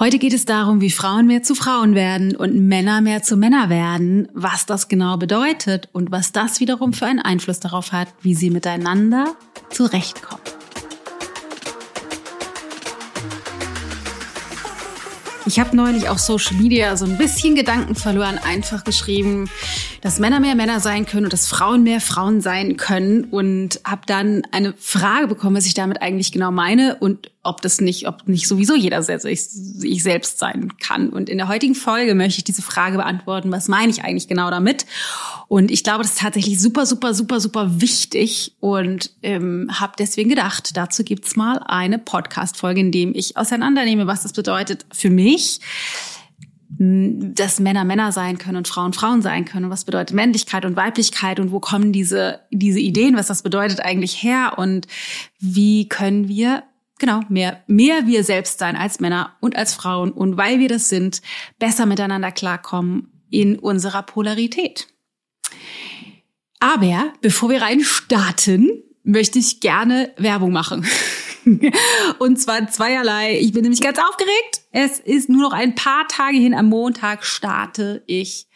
Heute geht es darum, wie Frauen mehr zu Frauen werden und Männer mehr zu Männer werden, was das genau bedeutet und was das wiederum für einen Einfluss darauf hat, wie sie miteinander zurechtkommen. Ich habe neulich auf Social Media so ein bisschen Gedanken verloren, einfach geschrieben, dass Männer mehr Männer sein können und dass Frauen mehr Frauen sein können und habe dann eine Frage bekommen, was ich damit eigentlich genau meine und ob das nicht, ob nicht sowieso jeder ich, ich selbst sein kann. Und in der heutigen Folge möchte ich diese Frage beantworten, was meine ich eigentlich genau damit? Und ich glaube, das ist tatsächlich super, super, super, super wichtig und ähm, habe deswegen gedacht, dazu gibt's mal eine Podcast-Folge, in dem ich auseinandernehme, was das bedeutet für mich dass Männer Männer sein können und Frauen Frauen sein können. Und was bedeutet Männlichkeit und Weiblichkeit und wo kommen diese, diese Ideen, was das bedeutet eigentlich her und wie können wir genau, mehr, mehr wir selbst sein als Männer und als Frauen und weil wir das sind, besser miteinander klarkommen in unserer Polarität. Aber bevor wir rein starten, möchte ich gerne Werbung machen. und zwar zweierlei. Ich bin nämlich ganz aufgeregt. Es ist nur noch ein paar Tage hin. Am Montag starte ich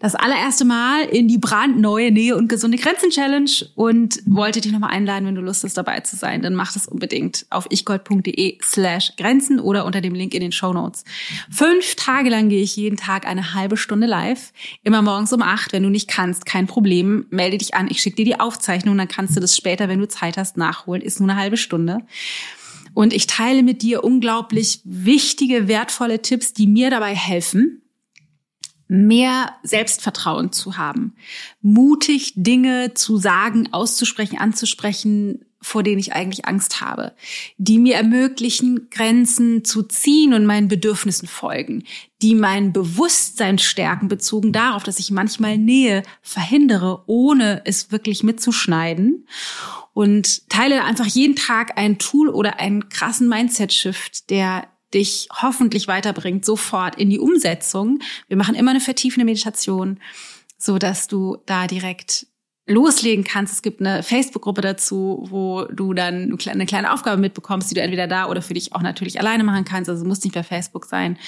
das allererste Mal in die brandneue Nähe und gesunde Grenzen Challenge und wollte dich nochmal einladen, wenn du Lust hast, dabei zu sein, dann mach das unbedingt auf ichgold.de slash Grenzen oder unter dem Link in den Show Notes. Fünf Tage lang gehe ich jeden Tag eine halbe Stunde live, immer morgens um acht. Wenn du nicht kannst, kein Problem, melde dich an. Ich schicke dir die Aufzeichnung, dann kannst du das später, wenn du Zeit hast, nachholen. Ist nur eine halbe Stunde. Und ich teile mit dir unglaublich wichtige, wertvolle Tipps, die mir dabei helfen, mehr Selbstvertrauen zu haben, mutig Dinge zu sagen, auszusprechen, anzusprechen, vor denen ich eigentlich Angst habe, die mir ermöglichen, Grenzen zu ziehen und meinen Bedürfnissen folgen, die mein Bewusstsein stärken, bezogen darauf, dass ich manchmal Nähe verhindere, ohne es wirklich mitzuschneiden und teile einfach jeden Tag ein Tool oder einen krassen Mindset-Shift, der dich hoffentlich weiterbringt, sofort in die Umsetzung. Wir machen immer eine vertiefende Meditation, so dass du da direkt loslegen kannst. Es gibt eine Facebook-Gruppe dazu, wo du dann eine kleine Aufgabe mitbekommst, die du entweder da oder für dich auch natürlich alleine machen kannst. Also muss nicht bei Facebook sein.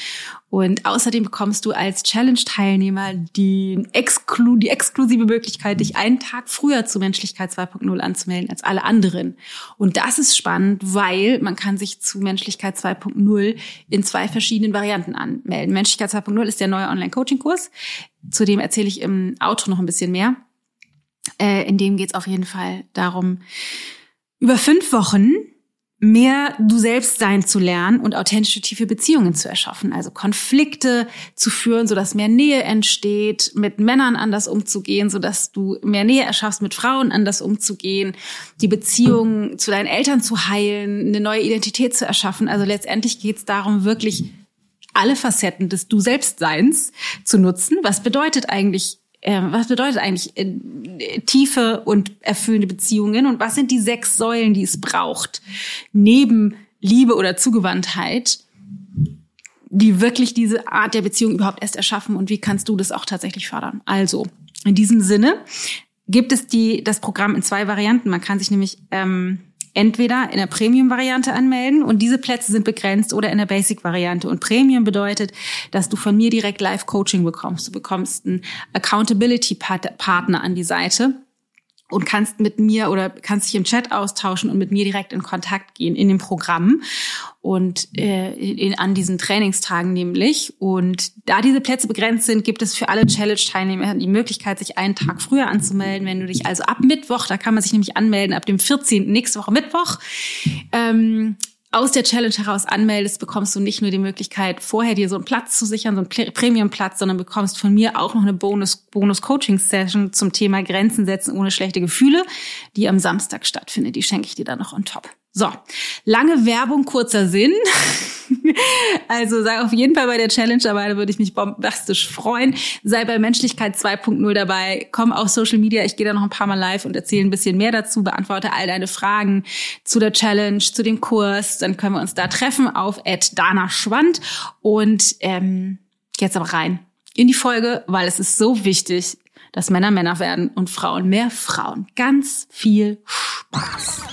Und außerdem bekommst du als Challenge-Teilnehmer die, exklu die exklusive Möglichkeit, dich einen Tag früher zu Menschlichkeit 2.0 anzumelden als alle anderen. Und das ist spannend, weil man kann sich zu Menschlichkeit 2.0 in zwei verschiedenen Varianten anmelden. Menschlichkeit 2.0 ist der neue Online-Coaching-Kurs. Zu dem erzähle ich im Auto noch ein bisschen mehr. Äh, in dem geht es auf jeden Fall darum, über fünf Wochen mehr du selbst sein zu lernen und authentische tiefe Beziehungen zu erschaffen, also Konflikte zu führen, sodass mehr Nähe entsteht, mit Männern anders umzugehen, sodass du mehr Nähe erschaffst, mit Frauen anders umzugehen, die Beziehung zu deinen Eltern zu heilen, eine neue Identität zu erschaffen. Also letztendlich geht es darum, wirklich alle Facetten des Du Selbstseins zu nutzen. Was bedeutet eigentlich äh, was bedeutet eigentlich äh, tiefe und erfüllende Beziehungen und was sind die sechs Säulen, die es braucht, neben Liebe oder Zugewandtheit, die wirklich diese Art der Beziehung überhaupt erst erschaffen und wie kannst du das auch tatsächlich fördern? Also, in diesem Sinne gibt es die, das Programm in zwei Varianten. Man kann sich nämlich ähm, entweder in der Premium-Variante anmelden und diese Plätze sind begrenzt oder in der Basic-Variante. Und Premium bedeutet, dass du von mir direkt Live-Coaching bekommst. Du bekommst einen Accountability-Partner an die Seite und kannst mit mir oder kannst dich im Chat austauschen und mit mir direkt in Kontakt gehen in dem Programm und äh, in, an diesen Trainingstagen nämlich. Und da diese Plätze begrenzt sind, gibt es für alle Challenge-Teilnehmer die Möglichkeit, sich einen Tag früher anzumelden. Wenn du dich also ab Mittwoch, da kann man sich nämlich anmelden, ab dem 14. nächste Woche Mittwoch, ähm, aus der Challenge heraus anmeldest, bekommst du nicht nur die Möglichkeit, vorher dir so einen Platz zu sichern, so einen Premium-Platz, sondern bekommst von mir auch noch eine Bonus-Coaching-Session zum Thema Grenzen setzen ohne schlechte Gefühle, die am Samstag stattfindet. Die schenke ich dir dann noch on top. So, lange Werbung, kurzer Sinn. also sei auf jeden Fall bei der Challenge dabei, da würde ich mich bombastisch freuen. Sei bei Menschlichkeit 2.0 dabei, komm auf Social Media, ich gehe da noch ein paar Mal live und erzähle ein bisschen mehr dazu, beantworte all deine Fragen zu der Challenge, zu dem Kurs. Dann können wir uns da treffen auf Dana Schwand. Und ähm, jetzt aber rein in die Folge, weil es ist so wichtig, dass Männer Männer werden und Frauen mehr Frauen. Ganz viel Spaß.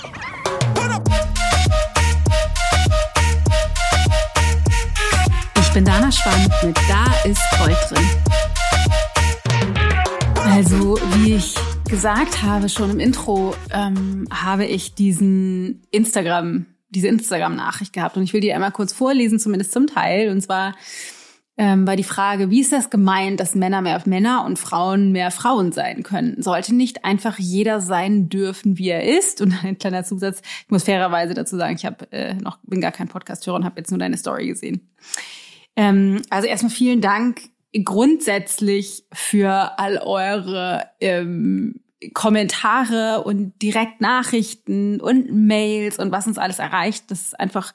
Bin Dana Schwann mit Da ist Gold drin. Also, wie ich gesagt habe schon im Intro, ähm, habe ich diesen Instagram, diese Instagram-Nachricht gehabt und ich will die einmal kurz vorlesen, zumindest zum Teil. Und zwar ähm, war die Frage, wie ist das gemeint, dass Männer mehr Männer und Frauen mehr Frauen sein können? Sollte nicht einfach jeder sein dürfen, wie er ist? Und ein kleiner Zusatz, ich muss fairerweise dazu sagen, ich hab, äh, noch bin gar kein Podcast-Hörer und habe jetzt nur deine Story gesehen. Ähm, also erstmal vielen Dank grundsätzlich für all eure ähm, Kommentare und Direktnachrichten und Mails und was uns alles erreicht. Das ist einfach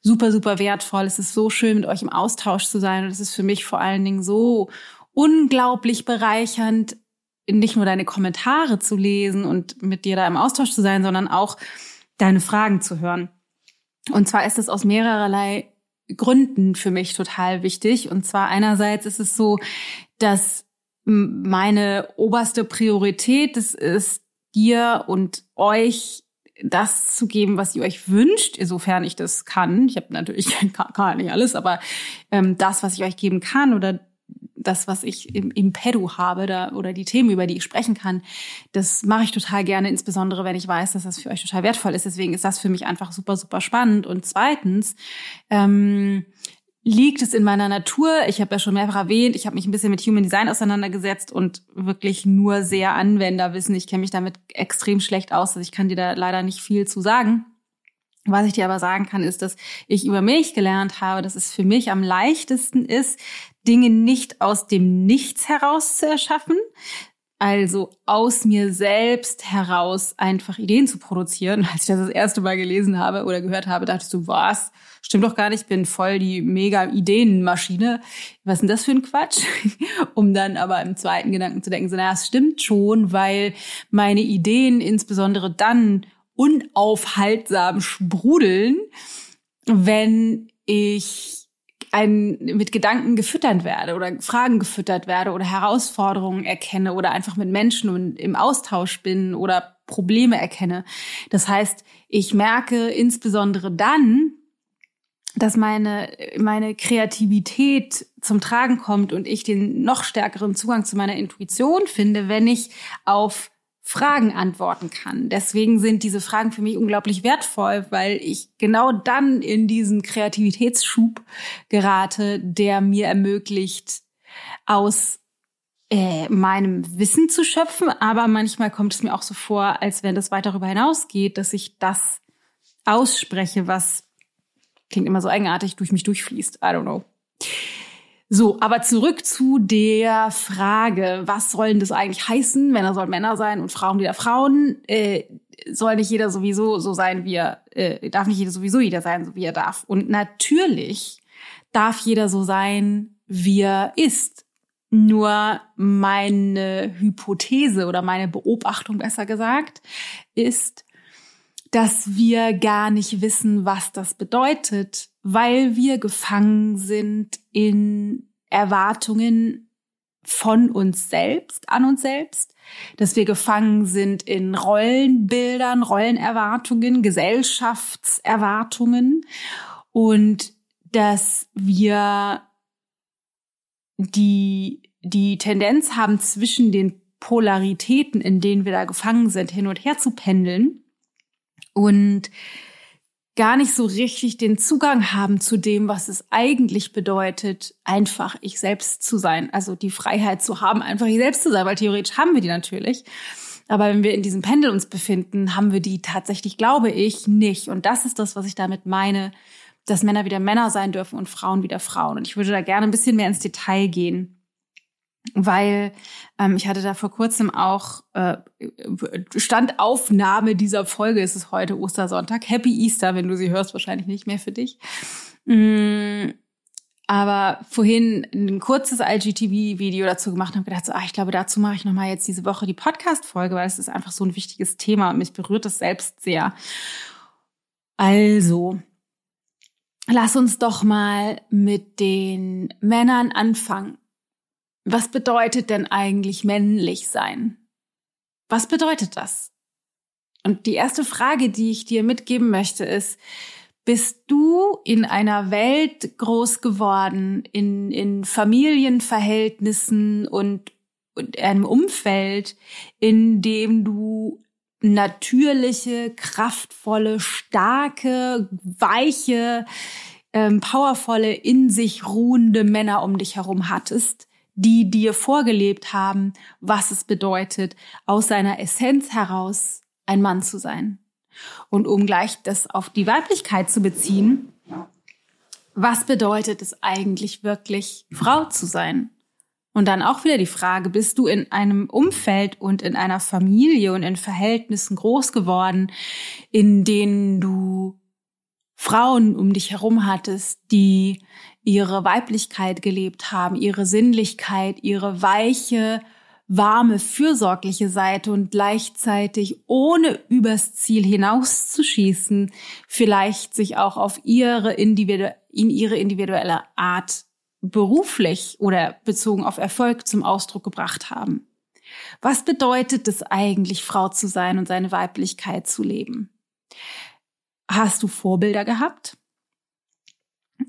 super, super wertvoll. Es ist so schön, mit euch im Austausch zu sein. Und es ist für mich vor allen Dingen so unglaublich bereichernd, nicht nur deine Kommentare zu lesen und mit dir da im Austausch zu sein, sondern auch deine Fragen zu hören. Und zwar ist es aus mehrerlei Gründen für mich total wichtig. Und zwar einerseits ist es so, dass meine oberste Priorität es ist, dir und euch das zu geben, was ihr euch wünscht, insofern ich das kann. Ich habe natürlich kann nicht alles, aber ähm, das, was ich euch geben kann oder das, was ich im, im Pedu habe da, oder die Themen, über die ich sprechen kann, das mache ich total gerne, insbesondere wenn ich weiß, dass das für euch total wertvoll ist. Deswegen ist das für mich einfach super, super spannend. Und zweitens, ähm, liegt es in meiner Natur. Ich habe ja schon mehrfach erwähnt, ich habe mich ein bisschen mit Human Design auseinandergesetzt und wirklich nur sehr Anwenderwissen. Ich kenne mich damit extrem schlecht aus, also ich kann dir da leider nicht viel zu sagen. Was ich dir aber sagen kann, ist, dass ich über mich gelernt habe, dass es für mich am leichtesten ist, Dinge nicht aus dem Nichts heraus zu erschaffen, also aus mir selbst heraus einfach Ideen zu produzieren. Als ich das das erste Mal gelesen habe oder gehört habe, dachte ich so, was? Stimmt doch gar nicht, bin voll die mega Ideenmaschine. Was ist denn das für ein Quatsch? um dann aber im zweiten Gedanken zu denken, so, naja, es stimmt schon, weil meine Ideen insbesondere dann unaufhaltsam sprudeln, wenn ich ein, mit Gedanken gefüttert werde oder Fragen gefüttert werde oder Herausforderungen erkenne oder einfach mit Menschen und im Austausch bin oder Probleme erkenne. Das heißt, ich merke insbesondere dann, dass meine, meine Kreativität zum Tragen kommt und ich den noch stärkeren Zugang zu meiner Intuition finde, wenn ich auf Fragen antworten kann. Deswegen sind diese Fragen für mich unglaublich wertvoll, weil ich genau dann in diesen Kreativitätsschub gerate, der mir ermöglicht, aus äh, meinem Wissen zu schöpfen. Aber manchmal kommt es mir auch so vor, als wenn das weit darüber hinausgeht, dass ich das ausspreche, was klingt immer so eigenartig, durch mich durchfließt. I don't know. So, aber zurück zu der Frage, was soll denn das eigentlich heißen? Männer sollen Männer sein und Frauen wieder Frauen. Äh, soll nicht jeder sowieso so sein, wie er, äh, darf nicht jeder sowieso jeder sein, so wie er darf. Und natürlich darf jeder so sein, wie er ist. Nur meine Hypothese oder meine Beobachtung besser gesagt ist, dass wir gar nicht wissen, was das bedeutet, weil wir gefangen sind in Erwartungen von uns selbst, an uns selbst, dass wir gefangen sind in Rollenbildern, Rollenerwartungen, Gesellschaftserwartungen und dass wir die, die Tendenz haben, zwischen den Polaritäten, in denen wir da gefangen sind, hin und her zu pendeln und gar nicht so richtig den Zugang haben zu dem, was es eigentlich bedeutet, einfach ich selbst zu sein. Also die Freiheit zu haben, einfach ich selbst zu sein, weil theoretisch haben wir die natürlich. Aber wenn wir in diesem Pendel uns befinden, haben wir die tatsächlich, glaube ich, nicht. Und das ist das, was ich damit meine, dass Männer wieder Männer sein dürfen und Frauen wieder Frauen. Und ich würde da gerne ein bisschen mehr ins Detail gehen weil ähm, ich hatte da vor kurzem auch äh, Standaufnahme dieser Folge. Es ist heute Ostersonntag. Happy Easter, wenn du sie hörst, wahrscheinlich nicht mehr für dich. Mm, aber vorhin ein kurzes IGTV-Video dazu gemacht und habe gedacht, so, ah, ich glaube, dazu mache ich nochmal jetzt diese Woche die Podcast-Folge, weil es ist einfach so ein wichtiges Thema und mich berührt es selbst sehr. Also, lass uns doch mal mit den Männern anfangen was bedeutet denn eigentlich männlich sein? Was bedeutet das? Und die erste Frage, die ich dir mitgeben möchte, ist, bist du in einer Welt groß geworden, in, in Familienverhältnissen und, und einem Umfeld, in dem du natürliche, kraftvolle, starke, weiche, ähm, powervolle, in sich ruhende Männer um dich herum hattest, die dir vorgelebt haben, was es bedeutet, aus seiner Essenz heraus ein Mann zu sein. Und um gleich das auf die Weiblichkeit zu beziehen, was bedeutet es eigentlich wirklich, Frau zu sein? Und dann auch wieder die Frage, bist du in einem Umfeld und in einer Familie und in Verhältnissen groß geworden, in denen du Frauen um dich herum hattest, die ihre Weiblichkeit gelebt haben, ihre Sinnlichkeit, ihre weiche, warme, fürsorgliche Seite und gleichzeitig ohne übers Ziel hinauszuschießen, vielleicht sich auch auf ihre individu in ihre individuelle Art beruflich oder bezogen auf Erfolg zum Ausdruck gebracht haben. Was bedeutet es eigentlich, Frau zu sein und seine Weiblichkeit zu leben? Hast du Vorbilder gehabt?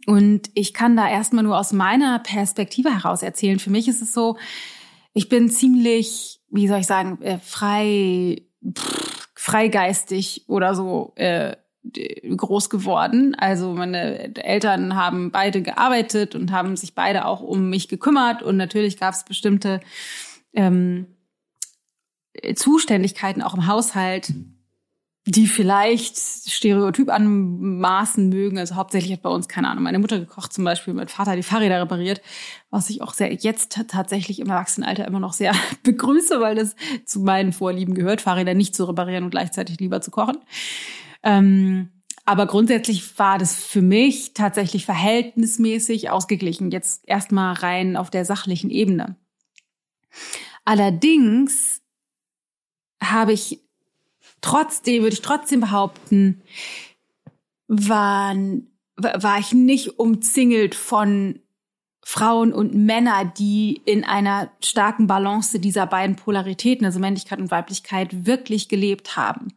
Und ich kann da erstmal nur aus meiner Perspektive heraus erzählen. Für mich ist es so, ich bin ziemlich, wie soll ich sagen, äh, frei, pff, freigeistig oder so äh, groß geworden. Also meine Eltern haben beide gearbeitet und haben sich beide auch um mich gekümmert. Und natürlich gab es bestimmte ähm, Zuständigkeiten auch im Haushalt, die vielleicht Stereotyp anmaßen mögen. Also hauptsächlich hat bei uns, keine Ahnung, meine Mutter gekocht zum Beispiel, mein Vater die Fahrräder repariert, was ich auch sehr jetzt tatsächlich im Erwachsenenalter immer noch sehr begrüße, weil das zu meinen Vorlieben gehört, Fahrräder nicht zu reparieren und gleichzeitig lieber zu kochen. Ähm, aber grundsätzlich war das für mich tatsächlich verhältnismäßig ausgeglichen. Jetzt erstmal rein auf der sachlichen Ebene. Allerdings habe ich trotzdem, würde ich trotzdem behaupten, waren, war ich nicht umzingelt von Frauen und Männer, die in einer starken Balance dieser beiden Polaritäten, also Männlichkeit und Weiblichkeit, wirklich gelebt haben.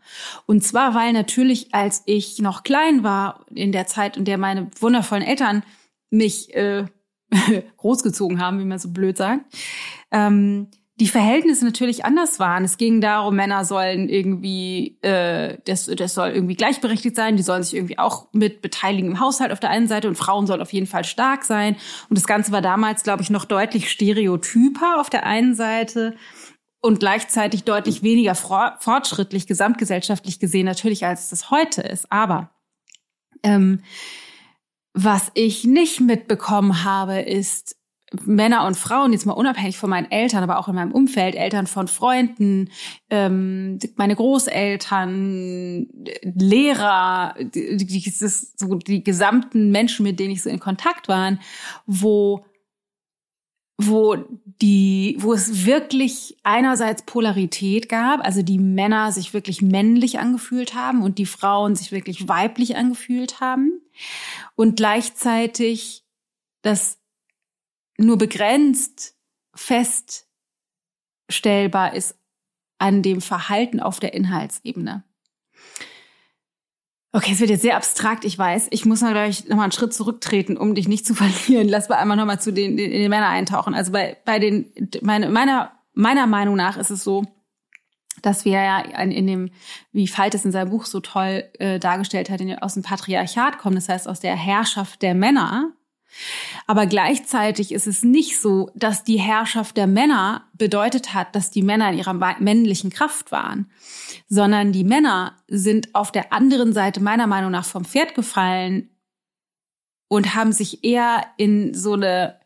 Und zwar, weil natürlich, als ich noch klein war, in der Zeit, in der meine wundervollen Eltern mich äh, großgezogen haben, wie man so blöd sagt, ähm, die Verhältnisse natürlich anders waren. Es ging darum, Männer sollen irgendwie, äh, das, das soll irgendwie gleichberechtigt sein, die sollen sich irgendwie auch mit beteiligen im Haushalt auf der einen Seite und Frauen sollen auf jeden Fall stark sein. Und das Ganze war damals, glaube ich, noch deutlich stereotyper auf der einen Seite und gleichzeitig deutlich weniger fortschrittlich gesamtgesellschaftlich gesehen natürlich, als das heute ist. Aber ähm, was ich nicht mitbekommen habe, ist, Männer und Frauen, jetzt mal unabhängig von meinen Eltern, aber auch in meinem Umfeld, Eltern von Freunden, ähm, meine Großeltern, Lehrer, die, die, so die gesamten Menschen, mit denen ich so in Kontakt war, wo wo die, wo es wirklich einerseits Polarität gab, also die Männer sich wirklich männlich angefühlt haben und die Frauen sich wirklich weiblich angefühlt haben und gleichzeitig das nur begrenzt feststellbar ist an dem Verhalten auf der Inhaltsebene. Okay, es wird jetzt sehr abstrakt, ich weiß. Ich muss mal gleich nochmal einen Schritt zurücktreten, um dich nicht zu verlieren. Lass mal einmal nochmal zu den, in den Männern eintauchen. Also bei, bei den, meine, meiner, meiner Meinung nach ist es so, dass wir ja in, dem, wie Veit es in seinem Buch so toll äh, dargestellt hat, in, aus dem Patriarchat kommen, das heißt aus der Herrschaft der Männer, aber gleichzeitig ist es nicht so, dass die Herrschaft der Männer bedeutet hat, dass die Männer in ihrer männlichen Kraft waren, sondern die Männer sind auf der anderen Seite meiner Meinung nach vom Pferd gefallen und haben sich eher in so eine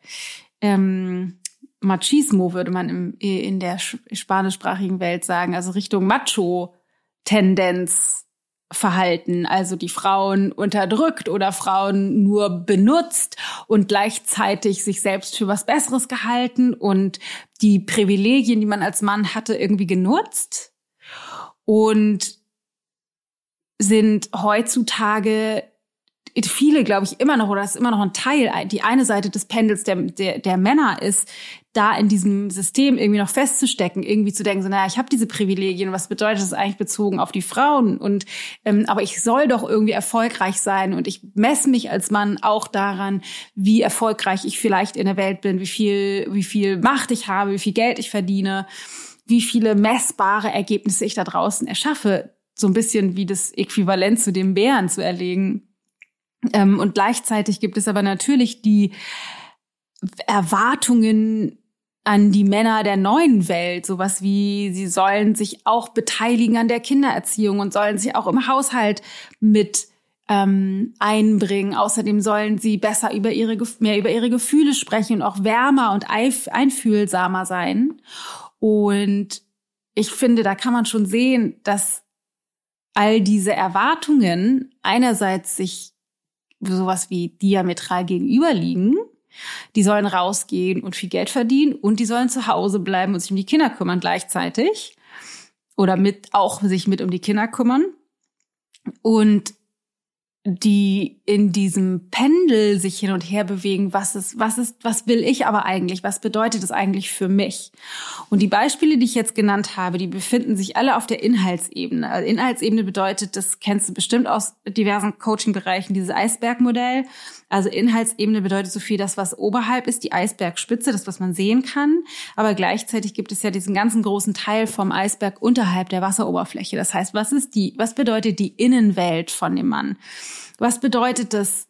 ähm, Machismo, würde man im, in der spanischsprachigen Welt sagen, also Richtung Macho-Tendenz verhalten, also die Frauen unterdrückt oder Frauen nur benutzt und gleichzeitig sich selbst für was Besseres gehalten und die Privilegien, die man als Mann hatte, irgendwie genutzt. Und sind heutzutage viele, glaube ich, immer noch, oder das ist immer noch ein Teil, die eine Seite des Pendels der, der, der Männer ist, da in diesem System irgendwie noch festzustecken, irgendwie zu denken, so, naja, ich habe diese Privilegien, was bedeutet das eigentlich bezogen auf die Frauen? Und ähm, aber ich soll doch irgendwie erfolgreich sein und ich messe mich als Mann auch daran, wie erfolgreich ich vielleicht in der Welt bin, wie viel, wie viel Macht ich habe, wie viel Geld ich verdiene, wie viele messbare Ergebnisse ich da draußen erschaffe. So ein bisschen wie das Äquivalent zu dem Bären zu erlegen. Ähm, und gleichzeitig gibt es aber natürlich die Erwartungen an die Männer der neuen Welt, sowas wie sie sollen sich auch beteiligen an der Kindererziehung und sollen sich auch im Haushalt mit ähm, einbringen. Außerdem sollen sie besser über ihre mehr über ihre Gefühle sprechen und auch wärmer und einfühlsamer sein. Und ich finde, da kann man schon sehen, dass all diese Erwartungen einerseits sich sowas wie diametral gegenüberliegen. Die sollen rausgehen und viel Geld verdienen und die sollen zu Hause bleiben und sich um die Kinder kümmern gleichzeitig. Oder mit, auch sich mit um die Kinder kümmern. Und die in diesem Pendel sich hin und her bewegen, was ist, was ist, was will ich aber eigentlich? Was bedeutet es eigentlich für mich? Und die Beispiele, die ich jetzt genannt habe, die befinden sich alle auf der Inhaltsebene. Also Inhaltsebene bedeutet, das kennst du bestimmt aus diversen Coaching-Bereichen, dieses Eisbergmodell. Also Inhaltsebene bedeutet so viel, das, was oberhalb ist, die Eisbergspitze, das, was man sehen kann. Aber gleichzeitig gibt es ja diesen ganzen großen Teil vom Eisberg unterhalb der Wasseroberfläche. Das heißt, was ist die, was bedeutet die Innenwelt von dem Mann? Was bedeutet das,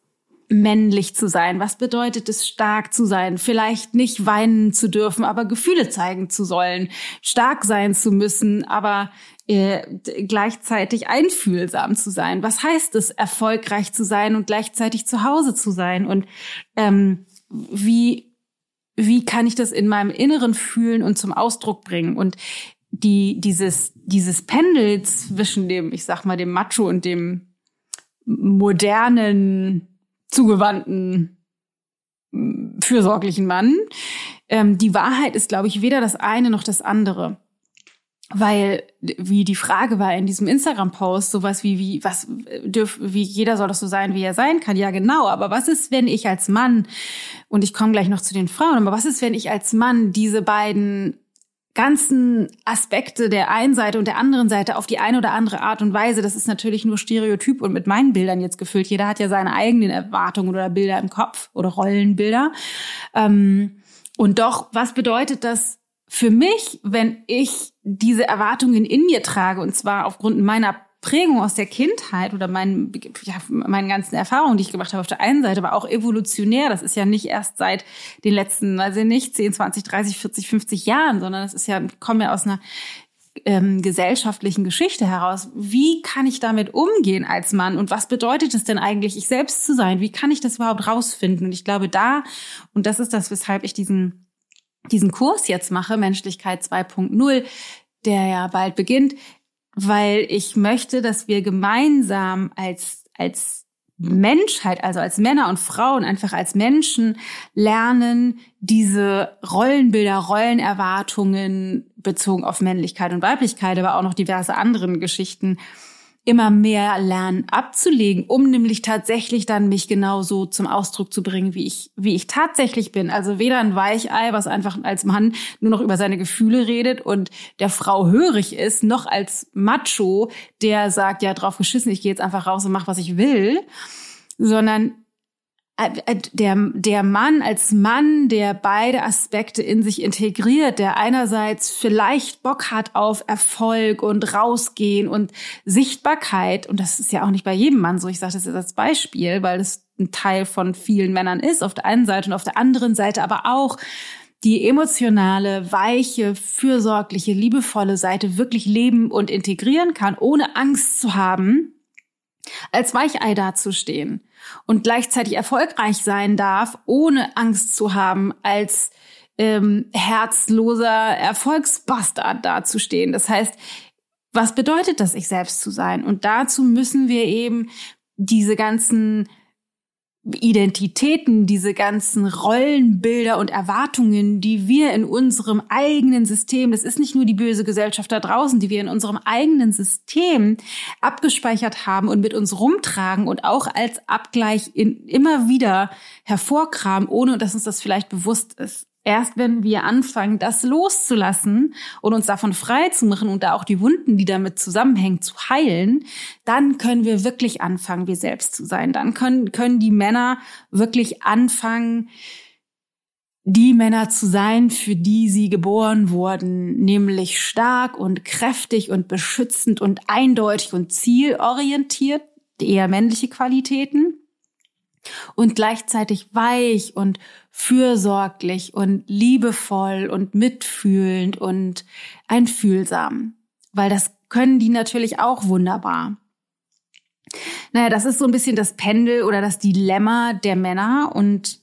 männlich zu sein? Was bedeutet es, stark zu sein? Vielleicht nicht weinen zu dürfen, aber Gefühle zeigen zu sollen, stark sein zu müssen, aber äh, gleichzeitig einfühlsam zu sein. Was heißt es, erfolgreich zu sein und gleichzeitig zu Hause zu sein? Und ähm, wie wie kann ich das in meinem Inneren fühlen und zum Ausdruck bringen? Und die dieses dieses Pendel zwischen dem, ich sag mal, dem Macho und dem modernen zugewandten, fürsorglichen Mann. Ähm, die Wahrheit ist, glaube ich, weder das eine noch das andere. Weil, wie die Frage war in diesem Instagram-Post, sowas wie, wie, was dürf, wie jeder soll doch so sein, wie er sein kann. Ja, genau. Aber was ist, wenn ich als Mann, und ich komme gleich noch zu den Frauen, aber was ist, wenn ich als Mann diese beiden ganzen Aspekte der einen Seite und der anderen Seite auf die eine oder andere Art und Weise, das ist natürlich nur Stereotyp und mit meinen Bildern jetzt gefüllt. Jeder hat ja seine eigenen Erwartungen oder Bilder im Kopf oder Rollenbilder. Ähm, und doch, was bedeutet das für mich, wenn ich diese Erwartungen in mir trage und zwar aufgrund meiner Prägung aus der Kindheit oder meinen, ja, meinen ganzen Erfahrungen, die ich gemacht habe auf der einen Seite, aber auch evolutionär. Das ist ja nicht erst seit den letzten, weiß ich nicht, 10, 20, 30, 40, 50 Jahren, sondern das ist ja, kommen ja aus einer ähm, gesellschaftlichen Geschichte heraus. Wie kann ich damit umgehen als Mann und was bedeutet es denn eigentlich, ich selbst zu sein? Wie kann ich das überhaupt rausfinden? Und ich glaube da, und das ist das, weshalb ich diesen diesen Kurs jetzt mache, Menschlichkeit 2.0, der ja bald beginnt, weil ich möchte, dass wir gemeinsam als, als Menschheit, also als Männer und Frauen, einfach als Menschen lernen, diese Rollenbilder, Rollenerwartungen bezogen auf Männlichkeit und Weiblichkeit, aber auch noch diverse anderen Geschichten immer mehr lernen abzulegen, um nämlich tatsächlich dann mich genauso zum Ausdruck zu bringen, wie ich, wie ich tatsächlich bin. Also weder ein Weichei, was einfach als Mann nur noch über seine Gefühle redet und der Frau hörig ist, noch als Macho, der sagt, ja, drauf geschissen, ich gehe jetzt einfach raus und mach, was ich will, sondern der, der Mann als Mann, der beide Aspekte in sich integriert, der einerseits vielleicht Bock hat auf Erfolg und rausgehen und Sichtbarkeit, und das ist ja auch nicht bei jedem Mann so, ich sage das jetzt als Beispiel, weil es ein Teil von vielen Männern ist, auf der einen Seite und auf der anderen Seite aber auch die emotionale, weiche, fürsorgliche, liebevolle Seite wirklich leben und integrieren kann, ohne Angst zu haben, als Weichei dazustehen und gleichzeitig erfolgreich sein darf, ohne Angst zu haben, als ähm, herzloser Erfolgsbastard dazustehen. Das heißt, was bedeutet das, ich selbst zu sein? Und dazu müssen wir eben diese ganzen Identitäten, diese ganzen Rollenbilder und Erwartungen, die wir in unserem eigenen System, das ist nicht nur die böse Gesellschaft da draußen, die wir in unserem eigenen System abgespeichert haben und mit uns rumtragen und auch als Abgleich in, immer wieder hervorkramen, ohne dass uns das vielleicht bewusst ist. Erst wenn wir anfangen, das loszulassen und uns davon frei zu machen und da auch die Wunden, die damit zusammenhängen, zu heilen, dann können wir wirklich anfangen, wir selbst zu sein. Dann können, können die Männer wirklich anfangen, die Männer zu sein, für die sie geboren wurden, nämlich stark und kräftig und beschützend und eindeutig und zielorientiert, eher männliche Qualitäten und gleichzeitig weich und fürsorglich und liebevoll und mitfühlend und einfühlsam, weil das können die natürlich auch wunderbar. Naja, das ist so ein bisschen das Pendel oder das Dilemma der Männer und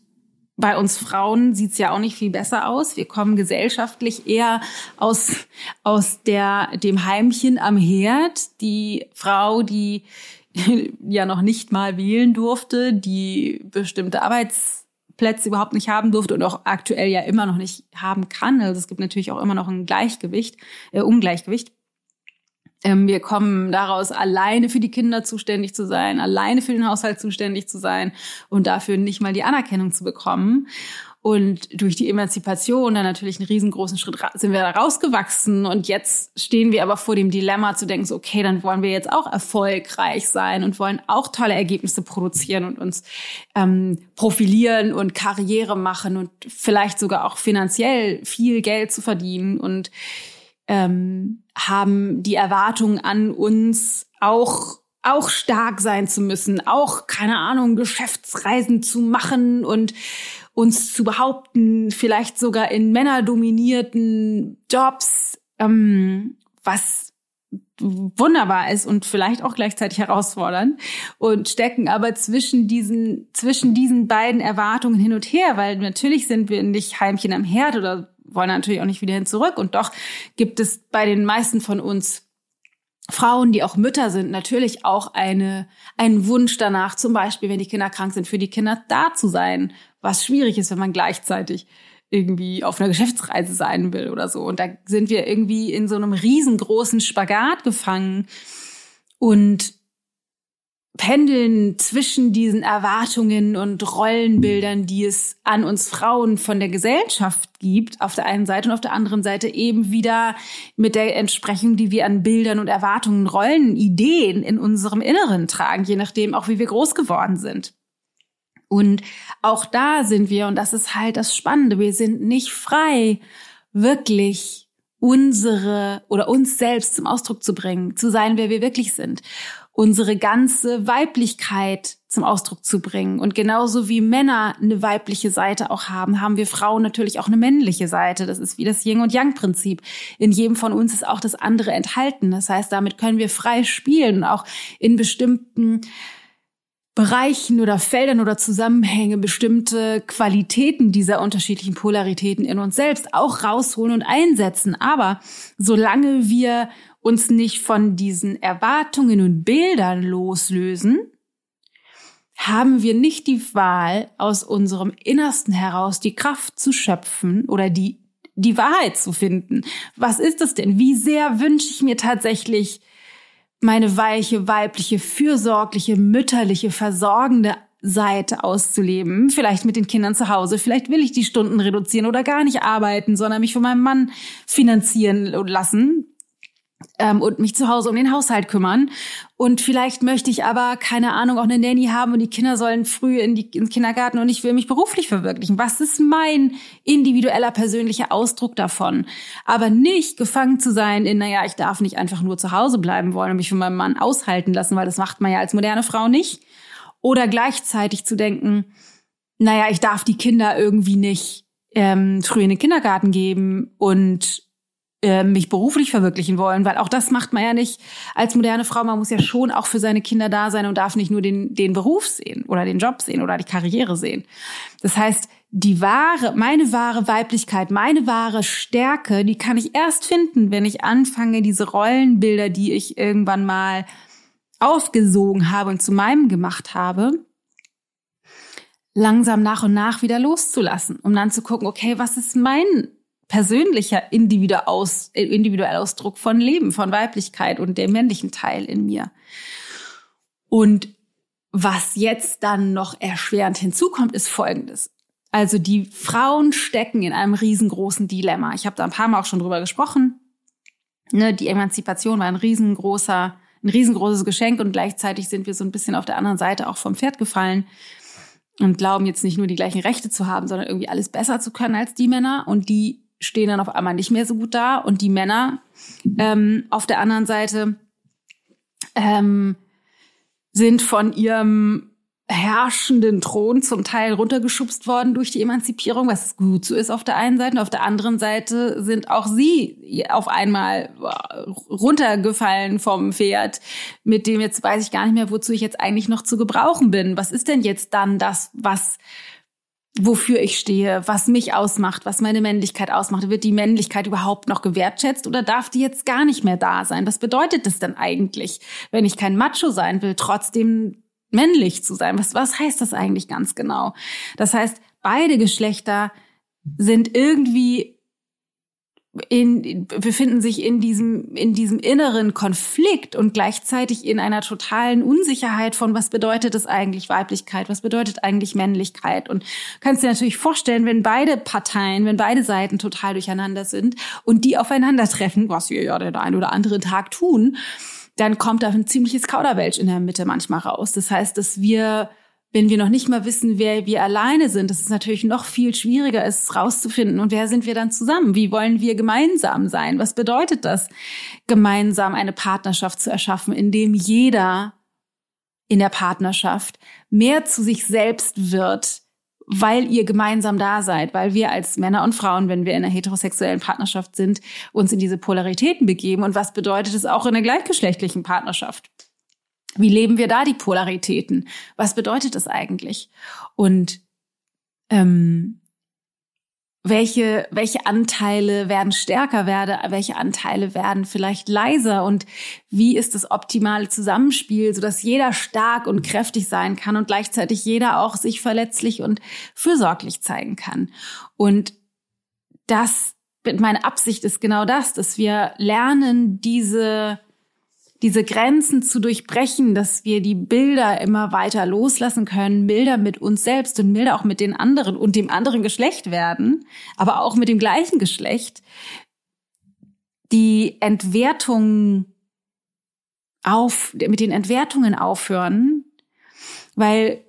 bei uns Frauen sieht's ja auch nicht viel besser aus. Wir kommen gesellschaftlich eher aus, aus der, dem Heimchen am Herd. Die Frau, die ja noch nicht mal wählen durfte, die bestimmte Arbeitsplätze überhaupt nicht haben durfte und auch aktuell ja immer noch nicht haben kann. Also es gibt natürlich auch immer noch ein Gleichgewicht, äh, Ungleichgewicht. Ähm, wir kommen daraus, alleine für die Kinder zuständig zu sein, alleine für den Haushalt zuständig zu sein und dafür nicht mal die Anerkennung zu bekommen. Und durch die Emanzipation dann natürlich einen riesengroßen Schritt sind wir da rausgewachsen. Und jetzt stehen wir aber vor dem Dilemma zu denken, so, okay, dann wollen wir jetzt auch erfolgreich sein und wollen auch tolle Ergebnisse produzieren und uns ähm, profilieren und Karriere machen und vielleicht sogar auch finanziell viel Geld zu verdienen und ähm, haben die Erwartung an uns auch auch stark sein zu müssen, auch keine Ahnung Geschäftsreisen zu machen und uns zu behaupten, vielleicht sogar in männerdominierten Jobs, ähm, was wunderbar ist und vielleicht auch gleichzeitig herausfordernd und stecken aber zwischen diesen zwischen diesen beiden Erwartungen hin und her, weil natürlich sind wir nicht Heimchen am Herd oder wollen natürlich auch nicht wieder hin zurück und doch gibt es bei den meisten von uns Frauen, die auch Mütter sind, natürlich auch eine, einen Wunsch danach, zum Beispiel, wenn die Kinder krank sind, für die Kinder da zu sein, was schwierig ist, wenn man gleichzeitig irgendwie auf einer Geschäftsreise sein will oder so. Und da sind wir irgendwie in so einem riesengroßen Spagat gefangen und pendeln zwischen diesen Erwartungen und Rollenbildern, die es an uns Frauen von der Gesellschaft gibt, auf der einen Seite und auf der anderen Seite eben wieder mit der Entsprechung, die wir an Bildern und Erwartungen, Rollen, Ideen in unserem Inneren tragen, je nachdem auch, wie wir groß geworden sind. Und auch da sind wir, und das ist halt das Spannende, wir sind nicht frei, wirklich unsere oder uns selbst zum Ausdruck zu bringen, zu sein, wer wir wirklich sind unsere ganze Weiblichkeit zum Ausdruck zu bringen. Und genauso wie Männer eine weibliche Seite auch haben, haben wir Frauen natürlich auch eine männliche Seite. Das ist wie das Yin und Yang Prinzip. In jedem von uns ist auch das andere enthalten. Das heißt, damit können wir frei spielen auch in bestimmten Bereichen oder Feldern oder Zusammenhänge bestimmte Qualitäten dieser unterschiedlichen Polaritäten in uns selbst auch rausholen und einsetzen. Aber solange wir uns nicht von diesen Erwartungen und Bildern loslösen, haben wir nicht die Wahl, aus unserem Innersten heraus die Kraft zu schöpfen oder die, die Wahrheit zu finden. Was ist das denn? Wie sehr wünsche ich mir tatsächlich meine weiche, weibliche, fürsorgliche, mütterliche, versorgende Seite auszuleben, vielleicht mit den Kindern zu Hause, vielleicht will ich die Stunden reduzieren oder gar nicht arbeiten, sondern mich von meinem Mann finanzieren lassen, ähm, und mich zu Hause um den Haushalt kümmern. Und vielleicht möchte ich aber, keine Ahnung, auch eine Nanny haben und die Kinder sollen früh in die, ins Kindergarten und ich will mich beruflich verwirklichen. Was ist mein individueller persönlicher Ausdruck davon? Aber nicht gefangen zu sein in, naja, ich darf nicht einfach nur zu Hause bleiben wollen und mich von meinem Mann aushalten lassen, weil das macht man ja als moderne Frau nicht. Oder gleichzeitig zu denken, naja, ich darf die Kinder irgendwie nicht ähm, früh in den Kindergarten geben und äh, mich beruflich verwirklichen wollen, weil auch das macht man ja nicht als moderne Frau. Man muss ja schon auch für seine Kinder da sein und darf nicht nur den, den Beruf sehen oder den Job sehen oder die Karriere sehen. Das heißt, die wahre, meine wahre Weiblichkeit, meine wahre Stärke, die kann ich erst finden, wenn ich anfange, diese Rollenbilder, die ich irgendwann mal aufgesogen habe und zu meinem gemacht habe, langsam nach und nach wieder loszulassen, um dann zu gucken, okay, was ist mein persönlicher individueller Ausdruck von Leben, von Weiblichkeit und dem männlichen Teil in mir. Und was jetzt dann noch erschwerend hinzukommt, ist Folgendes. Also die Frauen stecken in einem riesengroßen Dilemma. Ich habe da ein paar Mal auch schon drüber gesprochen. Ne, die Emanzipation war ein riesengroßer, ein riesengroßes Geschenk und gleichzeitig sind wir so ein bisschen auf der anderen Seite auch vom Pferd gefallen und glauben jetzt nicht nur die gleichen Rechte zu haben, sondern irgendwie alles besser zu können als die Männer. Und die stehen dann auf einmal nicht mehr so gut da. Und die Männer ähm, auf der anderen Seite ähm, sind von ihrem herrschenden Thron zum Teil runtergeschubst worden durch die Emanzipierung, was gut so ist auf der einen Seite. Und auf der anderen Seite sind auch sie auf einmal runtergefallen vom Pferd, mit dem jetzt weiß ich gar nicht mehr, wozu ich jetzt eigentlich noch zu gebrauchen bin. Was ist denn jetzt dann das, was wofür ich stehe, was mich ausmacht, was meine Männlichkeit ausmacht. Wird die Männlichkeit überhaupt noch gewertschätzt oder darf die jetzt gar nicht mehr da sein? Was bedeutet das denn eigentlich, wenn ich kein Macho sein will, trotzdem männlich zu sein? Was, was heißt das eigentlich ganz genau? Das heißt, beide Geschlechter sind irgendwie in, befinden sich in diesem, in diesem inneren Konflikt und gleichzeitig in einer totalen Unsicherheit von, was bedeutet es eigentlich Weiblichkeit, was bedeutet eigentlich Männlichkeit. Und kannst dir natürlich vorstellen, wenn beide Parteien, wenn beide Seiten total durcheinander sind und die aufeinandertreffen, was wir ja den einen oder anderen Tag tun, dann kommt da ein ziemliches Kauderwelsch in der Mitte manchmal raus. Das heißt, dass wir wenn wir noch nicht mal wissen, wer wir alleine sind, dass es natürlich noch viel schwieriger ist, rauszufinden. Und wer sind wir dann zusammen? Wie wollen wir gemeinsam sein? Was bedeutet das, gemeinsam eine Partnerschaft zu erschaffen, in dem jeder in der Partnerschaft mehr zu sich selbst wird, weil ihr gemeinsam da seid, weil wir als Männer und Frauen, wenn wir in einer heterosexuellen Partnerschaft sind, uns in diese Polaritäten begeben. Und was bedeutet es auch in einer gleichgeschlechtlichen Partnerschaft? Wie leben wir da die Polaritäten? Was bedeutet das eigentlich? Und ähm, welche, welche Anteile werden stärker, werde, welche Anteile werden vielleicht leiser und wie ist das optimale Zusammenspiel, sodass jeder stark und kräftig sein kann und gleichzeitig jeder auch sich verletzlich und fürsorglich zeigen kann. Und das, meine Absicht ist genau das, dass wir lernen, diese diese Grenzen zu durchbrechen, dass wir die Bilder immer weiter loslassen können, milder mit uns selbst und milder auch mit den anderen und dem anderen Geschlecht werden, aber auch mit dem gleichen Geschlecht, die Entwertung auf, mit den Entwertungen aufhören, weil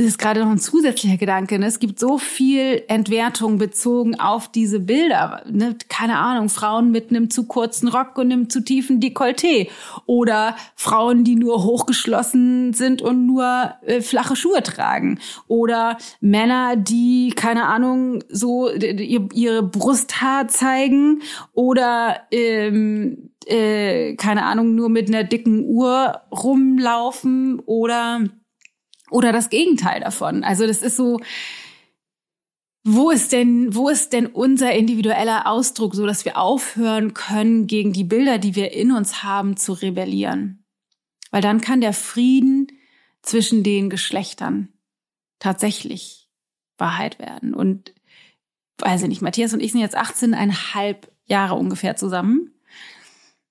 das ist gerade noch ein zusätzlicher Gedanke. Ne? Es gibt so viel Entwertung bezogen auf diese Bilder. Ne? Keine Ahnung, Frauen mit einem zu kurzen Rock und einem zu tiefen Dekolleté. Oder Frauen, die nur hochgeschlossen sind und nur äh, flache Schuhe tragen. Oder Männer, die, keine Ahnung, so ihr, ihre Brusthaar zeigen. Oder ähm, äh, keine Ahnung, nur mit einer dicken Uhr rumlaufen. Oder oder das Gegenteil davon. Also das ist so, wo ist denn, wo ist denn unser individueller Ausdruck, so dass wir aufhören können, gegen die Bilder, die wir in uns haben, zu rebellieren? Weil dann kann der Frieden zwischen den Geschlechtern tatsächlich Wahrheit werden. Und weiß ich nicht, Matthias und ich sind jetzt 18,5 Jahre ungefähr zusammen.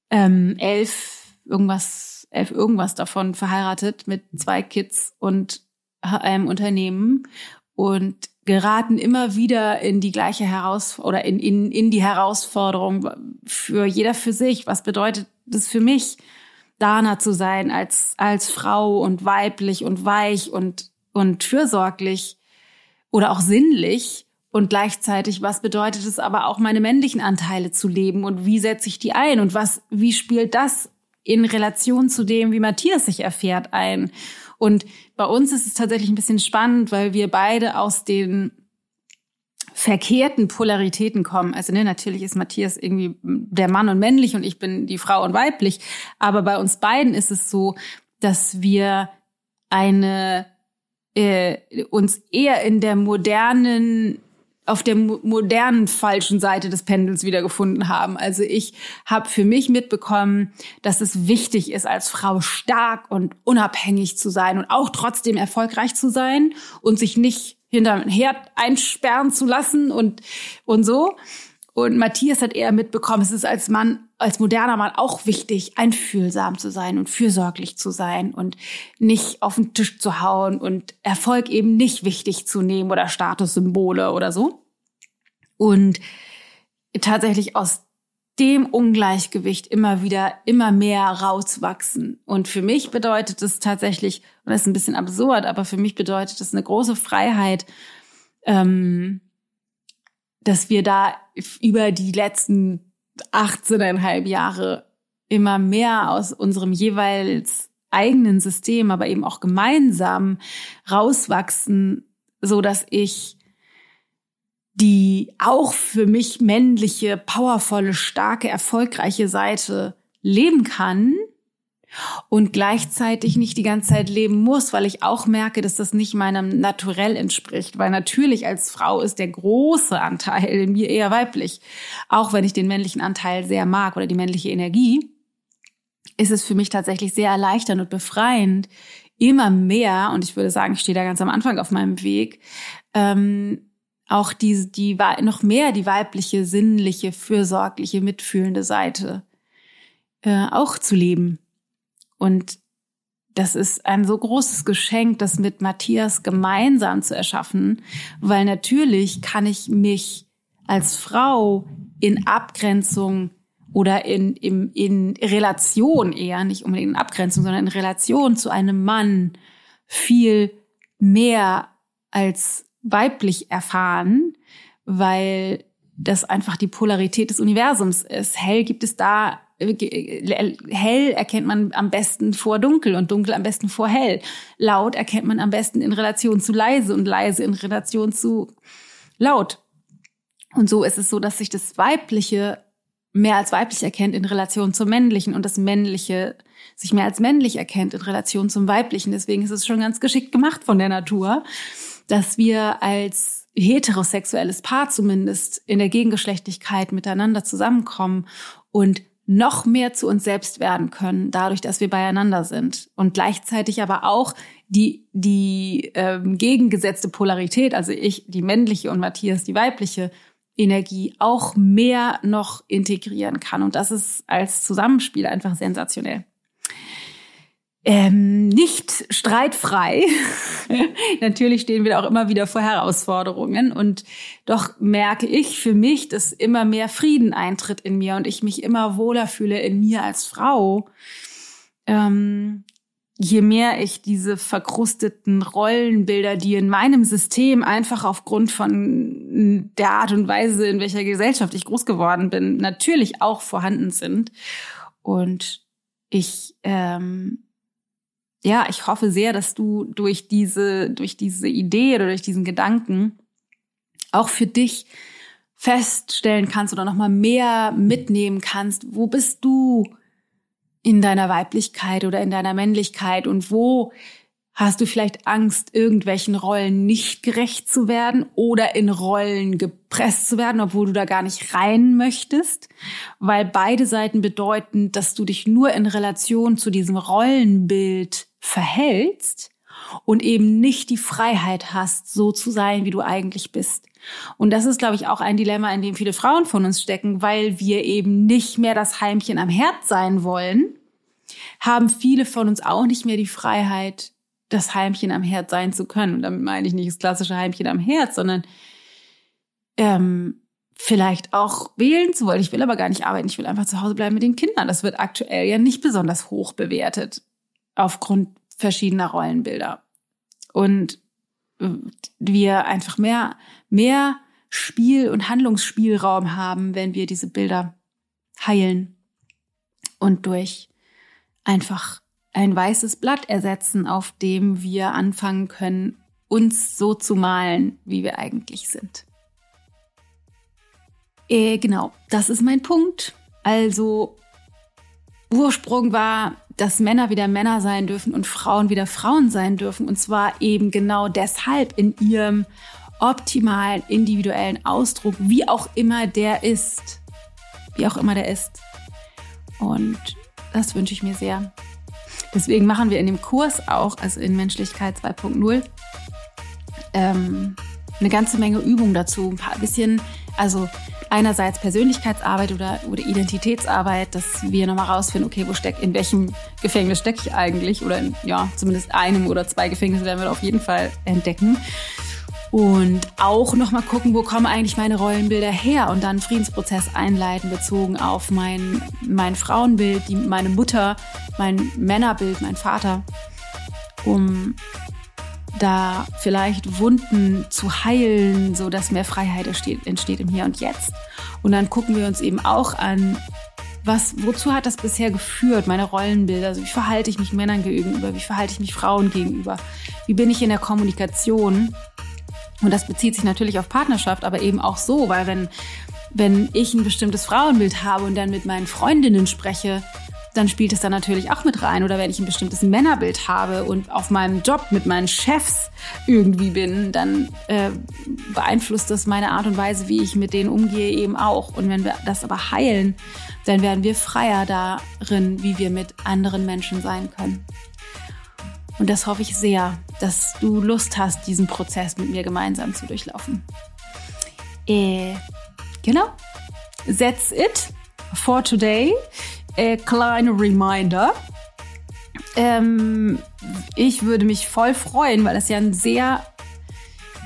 Ähm, elf, irgendwas elf irgendwas davon verheiratet mit zwei Kids und einem Unternehmen und geraten immer wieder in die gleiche Heraus oder in, in, in die Herausforderung für jeder für sich. Was bedeutet das für mich, Dana zu sein als, als Frau und weiblich und weich und, und fürsorglich oder auch sinnlich? Und gleichzeitig, was bedeutet es aber auch, meine männlichen Anteile zu leben und wie setze ich die ein und was, wie spielt das in Relation zu dem, wie Matthias sich erfährt, ein. Und bei uns ist es tatsächlich ein bisschen spannend, weil wir beide aus den verkehrten Polaritäten kommen. Also ne, natürlich ist Matthias irgendwie der Mann und männlich und ich bin die Frau und weiblich. Aber bei uns beiden ist es so, dass wir eine äh, uns eher in der modernen auf der modernen falschen Seite des Pendels wiedergefunden haben. Also ich habe für mich mitbekommen, dass es wichtig ist, als Frau stark und unabhängig zu sein und auch trotzdem erfolgreich zu sein und sich nicht hinterm Herd einsperren zu lassen und, und so. Und Matthias hat eher mitbekommen, es ist als Mann, als moderner Mann auch wichtig, einfühlsam zu sein und fürsorglich zu sein und nicht auf den Tisch zu hauen und Erfolg eben nicht wichtig zu nehmen oder Statussymbole oder so. Und tatsächlich aus dem Ungleichgewicht immer wieder, immer mehr rauswachsen. Und für mich bedeutet es tatsächlich, und das ist ein bisschen absurd, aber für mich bedeutet es eine große Freiheit, ähm, dass wir da über die letzten 18,5 Jahre immer mehr aus unserem jeweils eigenen System, aber eben auch gemeinsam rauswachsen, so dass ich die auch für mich männliche, powervolle, starke, erfolgreiche Seite leben kann und gleichzeitig nicht die ganze Zeit leben muss, weil ich auch merke, dass das nicht meinem Naturell entspricht. Weil natürlich als Frau ist der große Anteil in mir eher weiblich. Auch wenn ich den männlichen Anteil sehr mag oder die männliche Energie, ist es für mich tatsächlich sehr erleichternd und befreiend, immer mehr, und ich würde sagen, ich stehe da ganz am Anfang auf meinem Weg, ähm, auch die, die noch mehr die weibliche, sinnliche, fürsorgliche, mitfühlende Seite äh, auch zu leben. Und das ist ein so großes Geschenk, das mit Matthias gemeinsam zu erschaffen, weil natürlich kann ich mich als Frau in Abgrenzung oder in, in, in Relation eher, nicht unbedingt in Abgrenzung, sondern in Relation zu einem Mann viel mehr als weiblich erfahren, weil das einfach die Polarität des Universums ist. Hell gibt es da, hell erkennt man am besten vor dunkel und dunkel am besten vor hell. Laut erkennt man am besten in Relation zu leise und leise in Relation zu laut. Und so ist es so, dass sich das Weibliche mehr als weiblich erkennt in Relation zum Männlichen und das Männliche sich mehr als männlich erkennt in Relation zum Weiblichen. Deswegen ist es schon ganz geschickt gemacht von der Natur dass wir als heterosexuelles Paar zumindest in der Gegengeschlechtlichkeit miteinander zusammenkommen und noch mehr zu uns selbst werden können, dadurch, dass wir beieinander sind. Und gleichzeitig aber auch die, die ähm, gegengesetzte Polarität, also ich, die männliche und Matthias, die weibliche Energie, auch mehr noch integrieren kann. Und das ist als Zusammenspiel einfach sensationell ähm, nicht streitfrei. Natürlich stehen wir auch immer wieder vor Herausforderungen und doch merke ich für mich, dass immer mehr Frieden eintritt in mir und ich mich immer wohler fühle in mir als Frau. Ähm, je mehr ich diese verkrusteten Rollenbilder, die in meinem System einfach aufgrund von der Art und Weise, in welcher Gesellschaft ich groß geworden bin, natürlich auch vorhanden sind. Und ich ähm, ja, ich hoffe sehr, dass du durch diese, durch diese Idee oder durch diesen Gedanken auch für dich feststellen kannst oder nochmal mehr mitnehmen kannst. Wo bist du in deiner Weiblichkeit oder in deiner Männlichkeit und wo Hast du vielleicht Angst, irgendwelchen Rollen nicht gerecht zu werden oder in Rollen gepresst zu werden, obwohl du da gar nicht rein möchtest? Weil beide Seiten bedeuten, dass du dich nur in Relation zu diesem Rollenbild verhältst und eben nicht die Freiheit hast, so zu sein, wie du eigentlich bist. Und das ist, glaube ich, auch ein Dilemma, in dem viele Frauen von uns stecken, weil wir eben nicht mehr das Heimchen am Herd sein wollen, haben viele von uns auch nicht mehr die Freiheit, das Heimchen am Herd sein zu können. Und damit meine ich nicht das klassische Heimchen am Herd, sondern ähm, vielleicht auch wählen zu wollen. Ich will aber gar nicht arbeiten, ich will einfach zu Hause bleiben mit den Kindern. Das wird aktuell ja nicht besonders hoch bewertet aufgrund verschiedener Rollenbilder. Und äh, wir einfach mehr, mehr Spiel- und Handlungsspielraum haben, wenn wir diese Bilder heilen und durch einfach ein weißes Blatt ersetzen, auf dem wir anfangen können, uns so zu malen, wie wir eigentlich sind. Äh, genau, das ist mein Punkt. Also Ursprung war, dass Männer wieder Männer sein dürfen und Frauen wieder Frauen sein dürfen. Und zwar eben genau deshalb in ihrem optimalen individuellen Ausdruck, wie auch immer der ist. Wie auch immer der ist. Und das wünsche ich mir sehr. Deswegen machen wir in dem Kurs auch, also in Menschlichkeit 2.0, ähm, eine ganze Menge Übungen dazu. Ein paar bisschen, also einerseits Persönlichkeitsarbeit oder, oder Identitätsarbeit, dass wir nochmal rausfinden, okay, wo steckt, in welchem Gefängnis stecke ich eigentlich? Oder in, ja, zumindest einem oder zwei Gefängnisse werden wir auf jeden Fall entdecken. Und auch nochmal gucken, wo kommen eigentlich meine Rollenbilder her und dann Friedensprozess einleiten, bezogen auf mein, mein Frauenbild, die, meine Mutter, mein Männerbild, mein Vater, um da vielleicht Wunden zu heilen, so dass mehr Freiheit entsteht, entsteht im Hier und Jetzt. Und dann gucken wir uns eben auch an, was, wozu hat das bisher geführt, meine Rollenbilder? Also wie verhalte ich mich Männern gegenüber? Wie verhalte ich mich Frauen gegenüber? Wie bin ich in der Kommunikation? Und das bezieht sich natürlich auf Partnerschaft, aber eben auch so, weil wenn, wenn ich ein bestimmtes Frauenbild habe und dann mit meinen Freundinnen spreche, dann spielt es da natürlich auch mit rein. Oder wenn ich ein bestimmtes Männerbild habe und auf meinem Job mit meinen Chefs irgendwie bin, dann äh, beeinflusst das meine Art und Weise, wie ich mit denen umgehe, eben auch. Und wenn wir das aber heilen, dann werden wir freier darin, wie wir mit anderen Menschen sein können. Und das hoffe ich sehr, dass du Lust hast, diesen Prozess mit mir gemeinsam zu durchlaufen. Äh, genau. That's it for today äh, kleine Reminder. Ähm, ich würde mich voll freuen, weil das ja ein sehr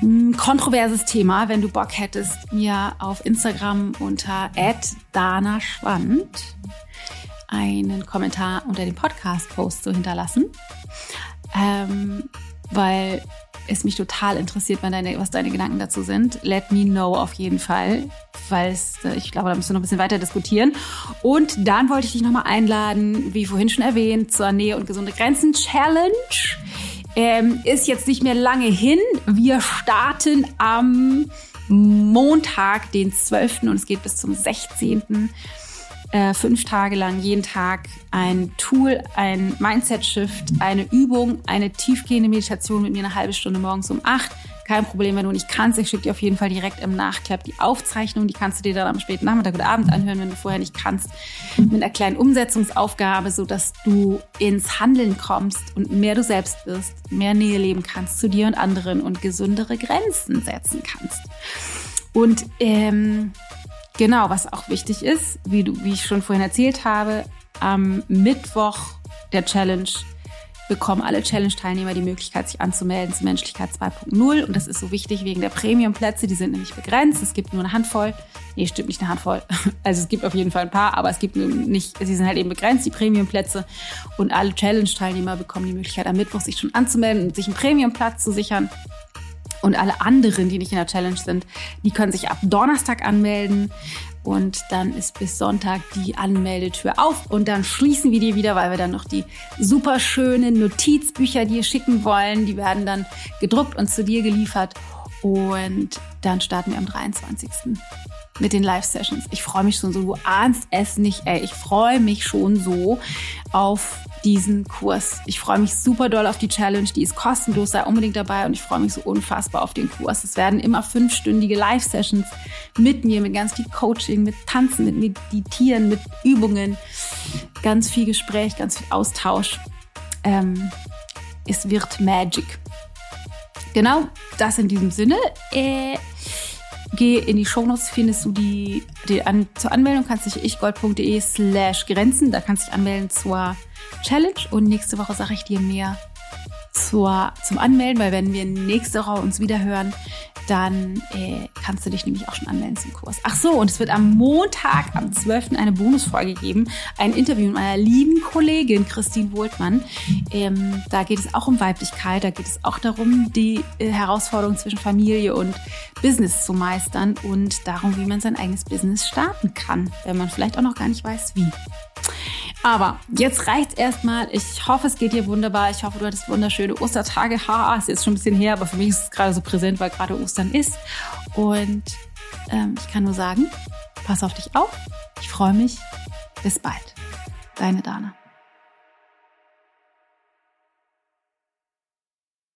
hm, kontroverses Thema, wenn du Bock hättest, mir auf Instagram unter @dana_schwand einen Kommentar unter dem Podcast-Post zu hinterlassen. Ähm, weil es mich total interessiert, deine, was deine Gedanken dazu sind. Let me know auf jeden Fall, weil äh, ich glaube, da müssen wir noch ein bisschen weiter diskutieren. Und dann wollte ich dich nochmal einladen, wie vorhin schon erwähnt, zur Nähe und gesunde Grenzen Challenge. Ähm, ist jetzt nicht mehr lange hin. Wir starten am Montag, den 12. und es geht bis zum 16 äh, fünf Tage lang jeden Tag ein Tool, ein Mindset-Shift, eine Übung, eine tiefgehende Meditation mit mir eine halbe Stunde morgens um acht. Kein Problem, wenn du nicht kannst. Ich schicke dir auf jeden Fall direkt im Nachklapp die Aufzeichnung. Die kannst du dir dann am späten Nachmittag oder Abend anhören, wenn du vorher nicht kannst. Mit einer kleinen Umsetzungsaufgabe, so dass du ins Handeln kommst und mehr du selbst wirst, mehr Nähe leben kannst zu dir und anderen und gesündere Grenzen setzen kannst. Und ähm, Genau, was auch wichtig ist, wie, du, wie ich schon vorhin erzählt habe, am Mittwoch der Challenge bekommen alle Challenge-Teilnehmer die Möglichkeit, sich anzumelden zur Menschlichkeit 2.0. Und das ist so wichtig wegen der Premium-Plätze. Die sind nämlich begrenzt. Es gibt nur eine Handvoll. Nee, stimmt nicht eine Handvoll. Also es gibt auf jeden Fall ein paar, aber es gibt nicht, sie sind halt eben begrenzt, die Premium-Plätze. Und alle Challenge-Teilnehmer bekommen die Möglichkeit, am Mittwoch sich schon anzumelden und sich einen Premium-Platz zu sichern. Und alle anderen, die nicht in der Challenge sind, die können sich ab Donnerstag anmelden. Und dann ist bis Sonntag die Anmeldetür auf. Und dann schließen wir die wieder, weil wir dann noch die super schönen Notizbücher dir schicken wollen. Die werden dann gedruckt und zu dir geliefert. Und dann starten wir am 23 mit den Live-Sessions. Ich freue mich schon so, du ahnst es nicht, ey. Ich freue mich schon so auf diesen Kurs. Ich freue mich super doll auf die Challenge, die ist kostenlos, sei unbedingt dabei und ich freue mich so unfassbar auf den Kurs. Es werden immer fünfstündige Live-Sessions mit mir, mit ganz viel Coaching, mit Tanzen, mit Meditieren, mit Übungen, ganz viel Gespräch, ganz viel Austausch. Ähm, es wird Magic. Genau, das in diesem Sinne. Äh, Geh in die Shownotes, findest du die, die an, zur Anmeldung, kannst dich ichgold.de slash Grenzen, da kannst du dich anmelden zur Challenge und nächste Woche sage ich dir mehr zur, zum Anmelden, weil wenn wir nächste Woche uns wieder hören, dann äh, kannst du dich nämlich auch schon anmelden zum Kurs. Ach so, und es wird am Montag, am 12. eine Bonusfolge geben. Ein Interview mit meiner lieben Kollegin Christine Wohltmann. Ähm, da geht es auch um Weiblichkeit, da geht es auch darum, die äh, Herausforderung zwischen Familie und Business zu meistern und darum, wie man sein eigenes Business starten kann, wenn man vielleicht auch noch gar nicht weiß, wie. Aber jetzt reicht's erstmal. Ich hoffe, es geht dir wunderbar. Ich hoffe, du hattest wunderschöne Ostertage. Ha, ist jetzt schon ein bisschen her, aber für mich ist es gerade so präsent, weil gerade Ostern ist. Und ähm, ich kann nur sagen, pass auf dich auf. Ich freue mich. Bis bald. Deine Dana.